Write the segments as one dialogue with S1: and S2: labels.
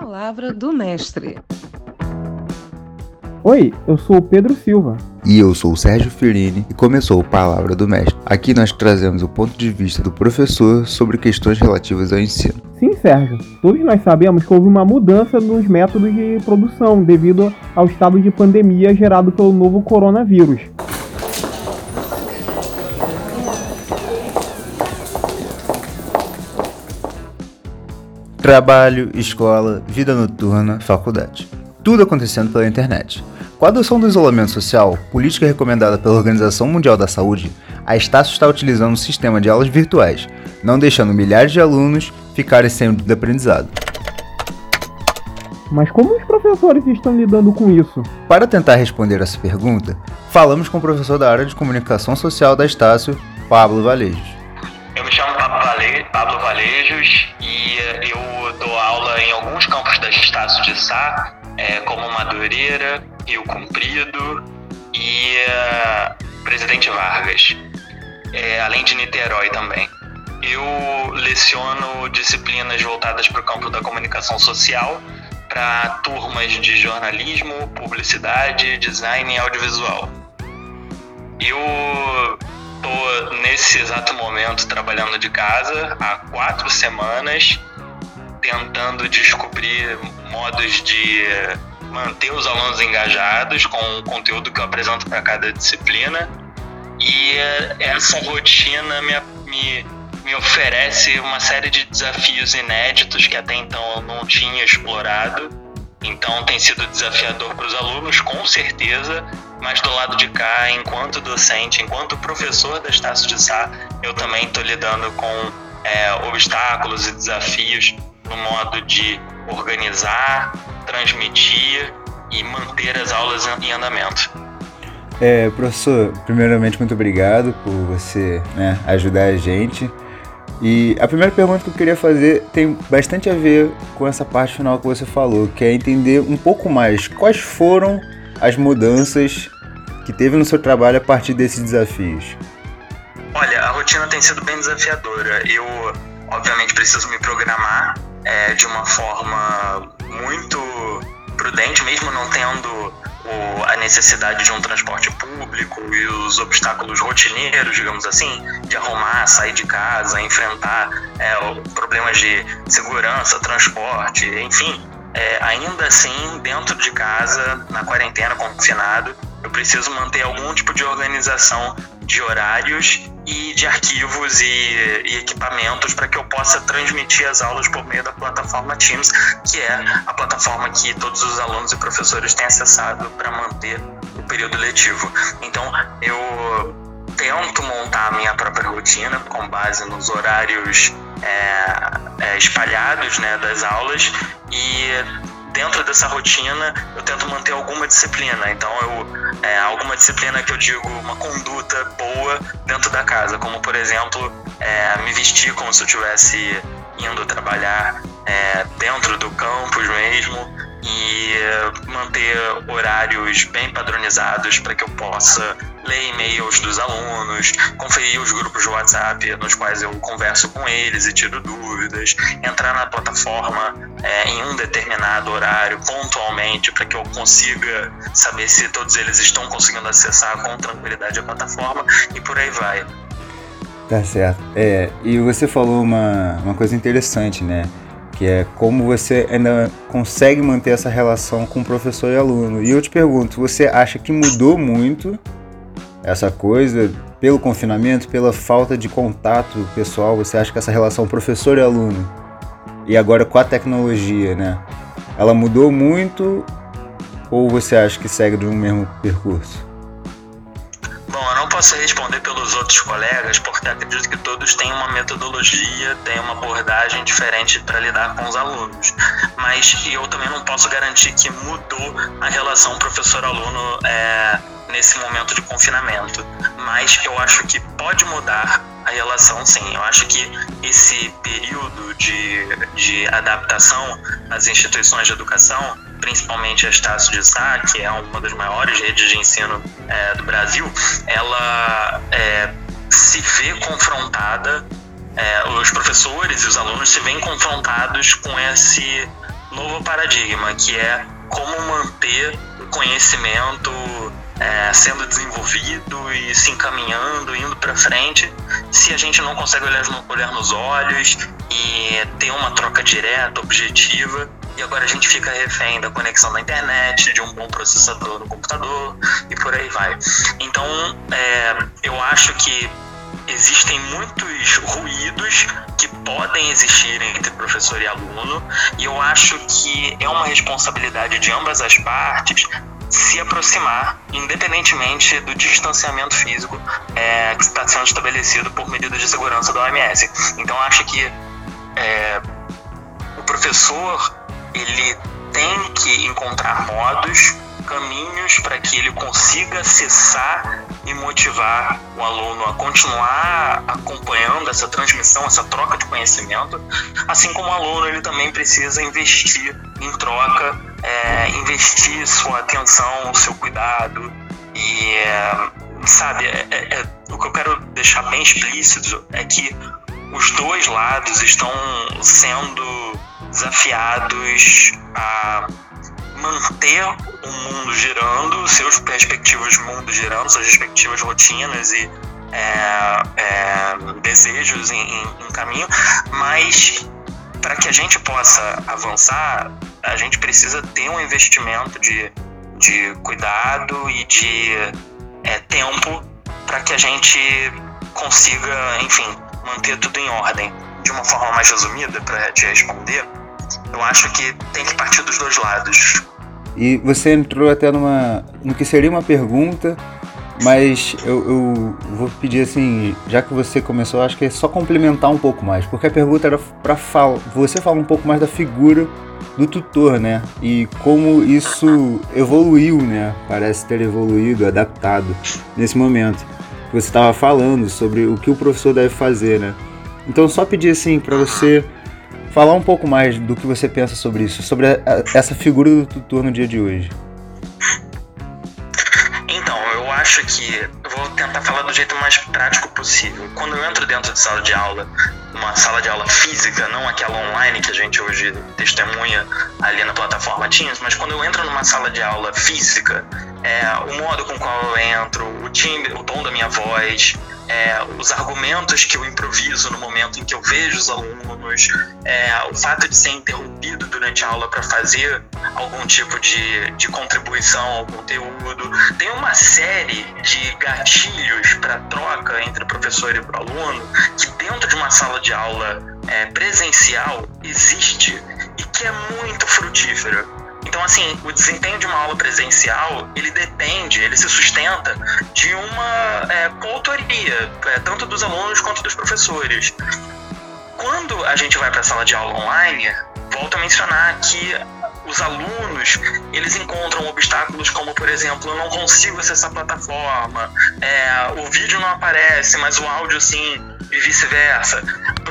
S1: Palavra do Mestre.
S2: Oi, eu sou o Pedro Silva.
S3: E eu sou o Sérgio Ferini e começou o Palavra do Mestre. Aqui nós trazemos o ponto de vista do professor sobre questões relativas ao ensino.
S2: Sim, Sérgio. Todos nós sabemos que houve uma mudança nos métodos de produção devido ao estado de pandemia gerado pelo novo coronavírus.
S3: Trabalho, escola, vida noturna, faculdade. Tudo acontecendo pela internet. Com a adoção do isolamento social, política recomendada pela Organização Mundial da Saúde, a Estácio está utilizando um sistema de aulas virtuais, não deixando milhares de alunos ficarem sem o aprendizado.
S2: Mas como os professores estão lidando com isso?
S3: Para tentar responder essa pergunta, falamos com o professor da área de comunicação social da Estácio, Pablo Valejos.
S4: Eu me chamo Pablo, Vale... Pablo Valejos alguns campos da Estácio de Sá, é, como Madureira, Rio Comprido e uh, Presidente Vargas, é, além de Niterói também. Eu leciono disciplinas voltadas para o campo da comunicação social para turmas de jornalismo, publicidade, design e audiovisual. Eu estou nesse exato momento trabalhando de casa há quatro semanas, tentando descobrir modos de manter os alunos engajados com o conteúdo que eu apresento para cada disciplina. E essa rotina me, me, me oferece uma série de desafios inéditos que até então eu não tinha explorado. Então tem sido desafiador para os alunos, com certeza, mas do lado de cá, enquanto docente, enquanto professor da Estácio de Sá, eu também estou lidando com é, obstáculos e desafios no modo de organizar, transmitir e manter as aulas em andamento.
S3: É, professor, primeiramente muito obrigado por você né, ajudar a gente. E a primeira pergunta que eu queria fazer tem bastante a ver com essa parte final que você falou, que é entender um pouco mais quais foram as mudanças que teve no seu trabalho a partir desses desafios.
S4: Olha, a rotina tem sido bem desafiadora. Eu, obviamente, preciso me programar uma forma muito prudente, mesmo não tendo o, a necessidade de um transporte público e os obstáculos rotineiros, digamos assim, de arrumar, sair de casa, enfrentar é, problemas de segurança, transporte, enfim. É, ainda assim, dentro de casa, na quarentena, confinado, eu preciso manter algum tipo de organização de horários e de arquivos e, e equipamentos para que eu possa transmitir as aulas por meio da plataforma Teams, que é a plataforma que todos os alunos e professores têm acessado para manter o período letivo. Então, eu tento montar a minha própria rotina com base nos horários é, é, espalhados né, das aulas e dentro dessa rotina eu tento manter alguma disciplina. Então eu é, alguma disciplina que eu digo uma conduta boa dentro da casa, como por exemplo é, me vestir como se eu estivesse indo trabalhar é, dentro do campus mesmo e manter horários bem padronizados para que eu possa ler e-mails dos alunos, conferir os grupos de WhatsApp nos quais eu converso com eles e tiro dúvidas, entrar na plataforma é, em um determinado horário, pontualmente, para que eu consiga saber se todos eles estão conseguindo acessar com tranquilidade a plataforma e por aí vai.
S3: Tá certo. É, e você falou uma, uma coisa interessante, né? que é como você ainda consegue manter essa relação com professor e aluno. E eu te pergunto, você acha que mudou muito essa coisa pelo confinamento, pela falta de contato pessoal? Você acha que essa relação professor e aluno e agora com a tecnologia, né? Ela mudou muito ou você acha que segue do mesmo percurso?
S4: Bom, eu não posso responder pelos outros colegas, porque acredito que todos têm uma metodologia, têm uma abordagem diferente para lidar com os alunos. Mas eu também não posso garantir que mudou a relação professor-aluno é, nesse momento de confinamento. Mas eu acho que pode mudar a relação, sim. Eu acho que esse período de, de adaptação às instituições de educação, principalmente a Estácio de Sá, que é uma das maiores redes de ensino é, do Brasil, ela é, se vê confrontada, é, os professores e os alunos se veem confrontados com esse novo paradigma, que é como manter o conhecimento é, sendo desenvolvido e se encaminhando, indo para frente, se a gente não consegue olhar, olhar nos olhos e ter uma troca direta, objetiva, e agora a gente fica refém da conexão da internet, de um bom processador no computador e por aí vai. Então, é, eu acho que existem muitos ruídos que podem existir entre professor e aluno, e eu acho que é uma responsabilidade de ambas as partes se aproximar, independentemente do distanciamento físico é, que está sendo estabelecido por medidas de segurança da OMS. Então, acho que é, o professor ele tem que encontrar modos, caminhos para que ele consiga acessar e motivar o aluno a continuar acompanhando essa transmissão, essa troca de conhecimento, assim como o aluno ele também precisa investir em troca, é, investir sua atenção, seu cuidado. E é, sabe é, é, é o que eu quero deixar bem explícito é que os dois lados estão sendo desafiados a manter o mundo girando, seus perspectivos de mundo girando, suas respectivas rotinas e é, é, desejos em, em, em caminho, mas para que a gente possa avançar, a gente precisa ter um investimento de, de cuidado e de é, tempo para que a gente consiga, enfim, manter tudo em ordem. De uma forma mais resumida, para te responder, eu acho que tem que partir dos dois lados.
S3: E você entrou até numa, no que seria uma pergunta, mas eu, eu, vou pedir assim, já que você começou, acho que é só complementar um pouco mais, porque a pergunta era para você falar um pouco mais da figura do tutor, né? E como isso evoluiu, né? Parece ter evoluído, adaptado nesse momento. Você estava falando sobre o que o professor deve fazer, né? Então só pedir assim para você falar um pouco mais do que você pensa sobre isso, sobre a, essa figura do tutor no dia de hoje.
S4: Então, eu acho que vou tentar falar do jeito mais prático possível. Quando eu entro dentro de sala de aula, uma sala de aula física, não aquela online que a gente hoje testemunha ali na plataforma Teams, mas quando eu entro numa sala de aula física, é, o modo com qual eu entro, o timbre, o tom da minha voz, é, os argumentos que eu improviso no momento em que eu vejo os alunos, é, o fato de ser interrompido durante a aula para fazer algum tipo de, de contribuição ao conteúdo. Tem uma série de gatilhos para troca entre o professor e o aluno que dentro de uma sala de aula é, presencial existe e que é muito frutífero. Então, assim, o desempenho de uma aula presencial, ele depende, ele se sustenta de uma é, coautoria, é, tanto dos alunos quanto dos professores. Quando a gente vai para a sala de aula online, volto a mencionar que os alunos eles encontram obstáculos como por exemplo eu não consigo acessar a plataforma é, o vídeo não aparece mas o áudio sim e vice-versa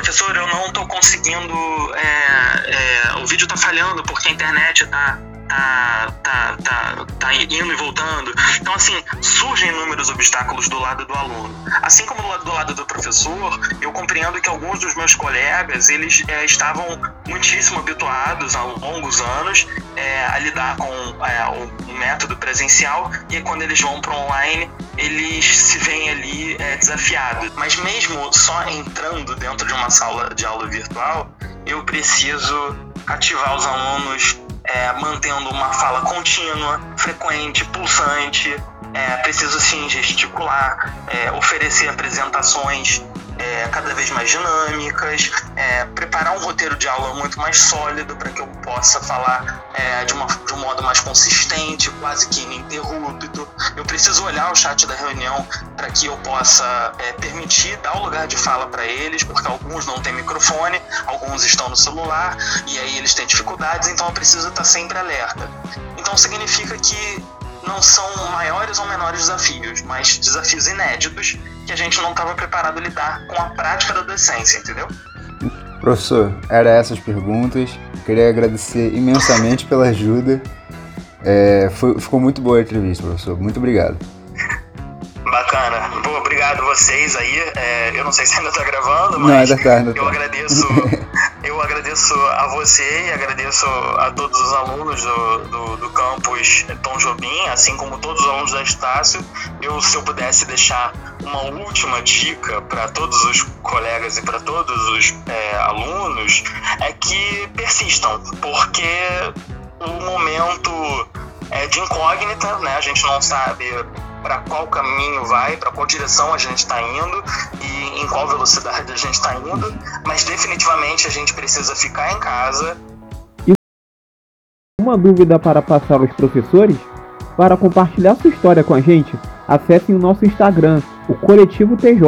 S4: professor eu não estou conseguindo é, é, o vídeo está falhando porque a internet está tá, tá, tá, tá indo e voltando. Então, assim, surgem inúmeros obstáculos do lado do aluno. Assim como do lado do, professor, eu compreendo que alguns dos meus colegas, eles é, estavam muitíssimo habituados há longos anos é, a lidar com é, o, o, método presencial e quando eles vão para online, eles se veem ali é, desafiados. Mas mesmo só entrando dentro de uma sala de aula virtual, eu preciso ativar os alunos é, mantendo uma fala contínua, frequente, pulsante, é, preciso sim gesticular, é, oferecer apresentações é, cada vez mais dinâmicas, é, preparar um roteiro de aula muito mais sólido para que eu possa falar é, de, uma, de um modo mais consistente, quase que ininterrupto. Eu preciso olhar o chat da reunião para que eu possa é, permitir dar o lugar de fala para eles, porque alguns não têm microfone, alguns estão no celular e aí eles têm dificuldades, então eu preciso estar sempre alerta. Então significa que não são maiores ou menores desafios, mas desafios inéditos que a gente não estava preparado a lidar com a prática da docência, entendeu?
S3: Professor, eram essas perguntas. queria agradecer imensamente pela ajuda. É, foi, ficou muito boa a entrevista, professor. Muito obrigado.
S4: Bacana. Obrigado vocês aí. É, eu não sei se ainda está gravando, mas
S3: não, ainda tá, ainda
S4: eu
S3: tá.
S4: agradeço. agradeço a você e agradeço a todos os alunos do, do, do campus Tom Jobim, assim como todos os alunos da Estácio. Eu, se eu pudesse deixar uma última dica para todos os colegas e para todos os é, alunos, é que persistam, porque o momento é de incógnita, né? A gente não sabe para qual caminho vai, para qual direção a gente está indo e em qual velocidade a gente está indo, mas definitivamente a gente precisa ficar em casa.
S2: Uma dúvida para passar aos professores? Para compartilhar sua história com a gente, acessem o nosso Instagram, o Coletivo TJ.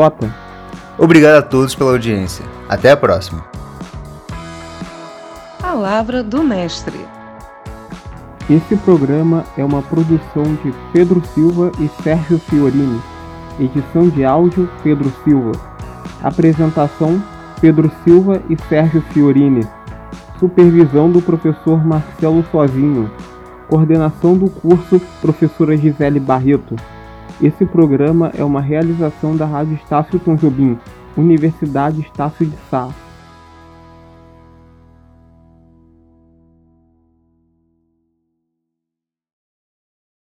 S3: Obrigado a todos pela audiência. Até a próxima.
S1: Palavra do Mestre.
S2: Esse programa é uma produção de Pedro Silva e Sérgio Fiorini. Edição de áudio Pedro Silva. Apresentação Pedro Silva e Sérgio Fiorini. Supervisão do professor Marcelo Sozinho. Coordenação do curso Professora Gisele Barreto. Esse programa é uma realização da Rádio Estácio Tom Jobim, Universidade Estácio de Sá.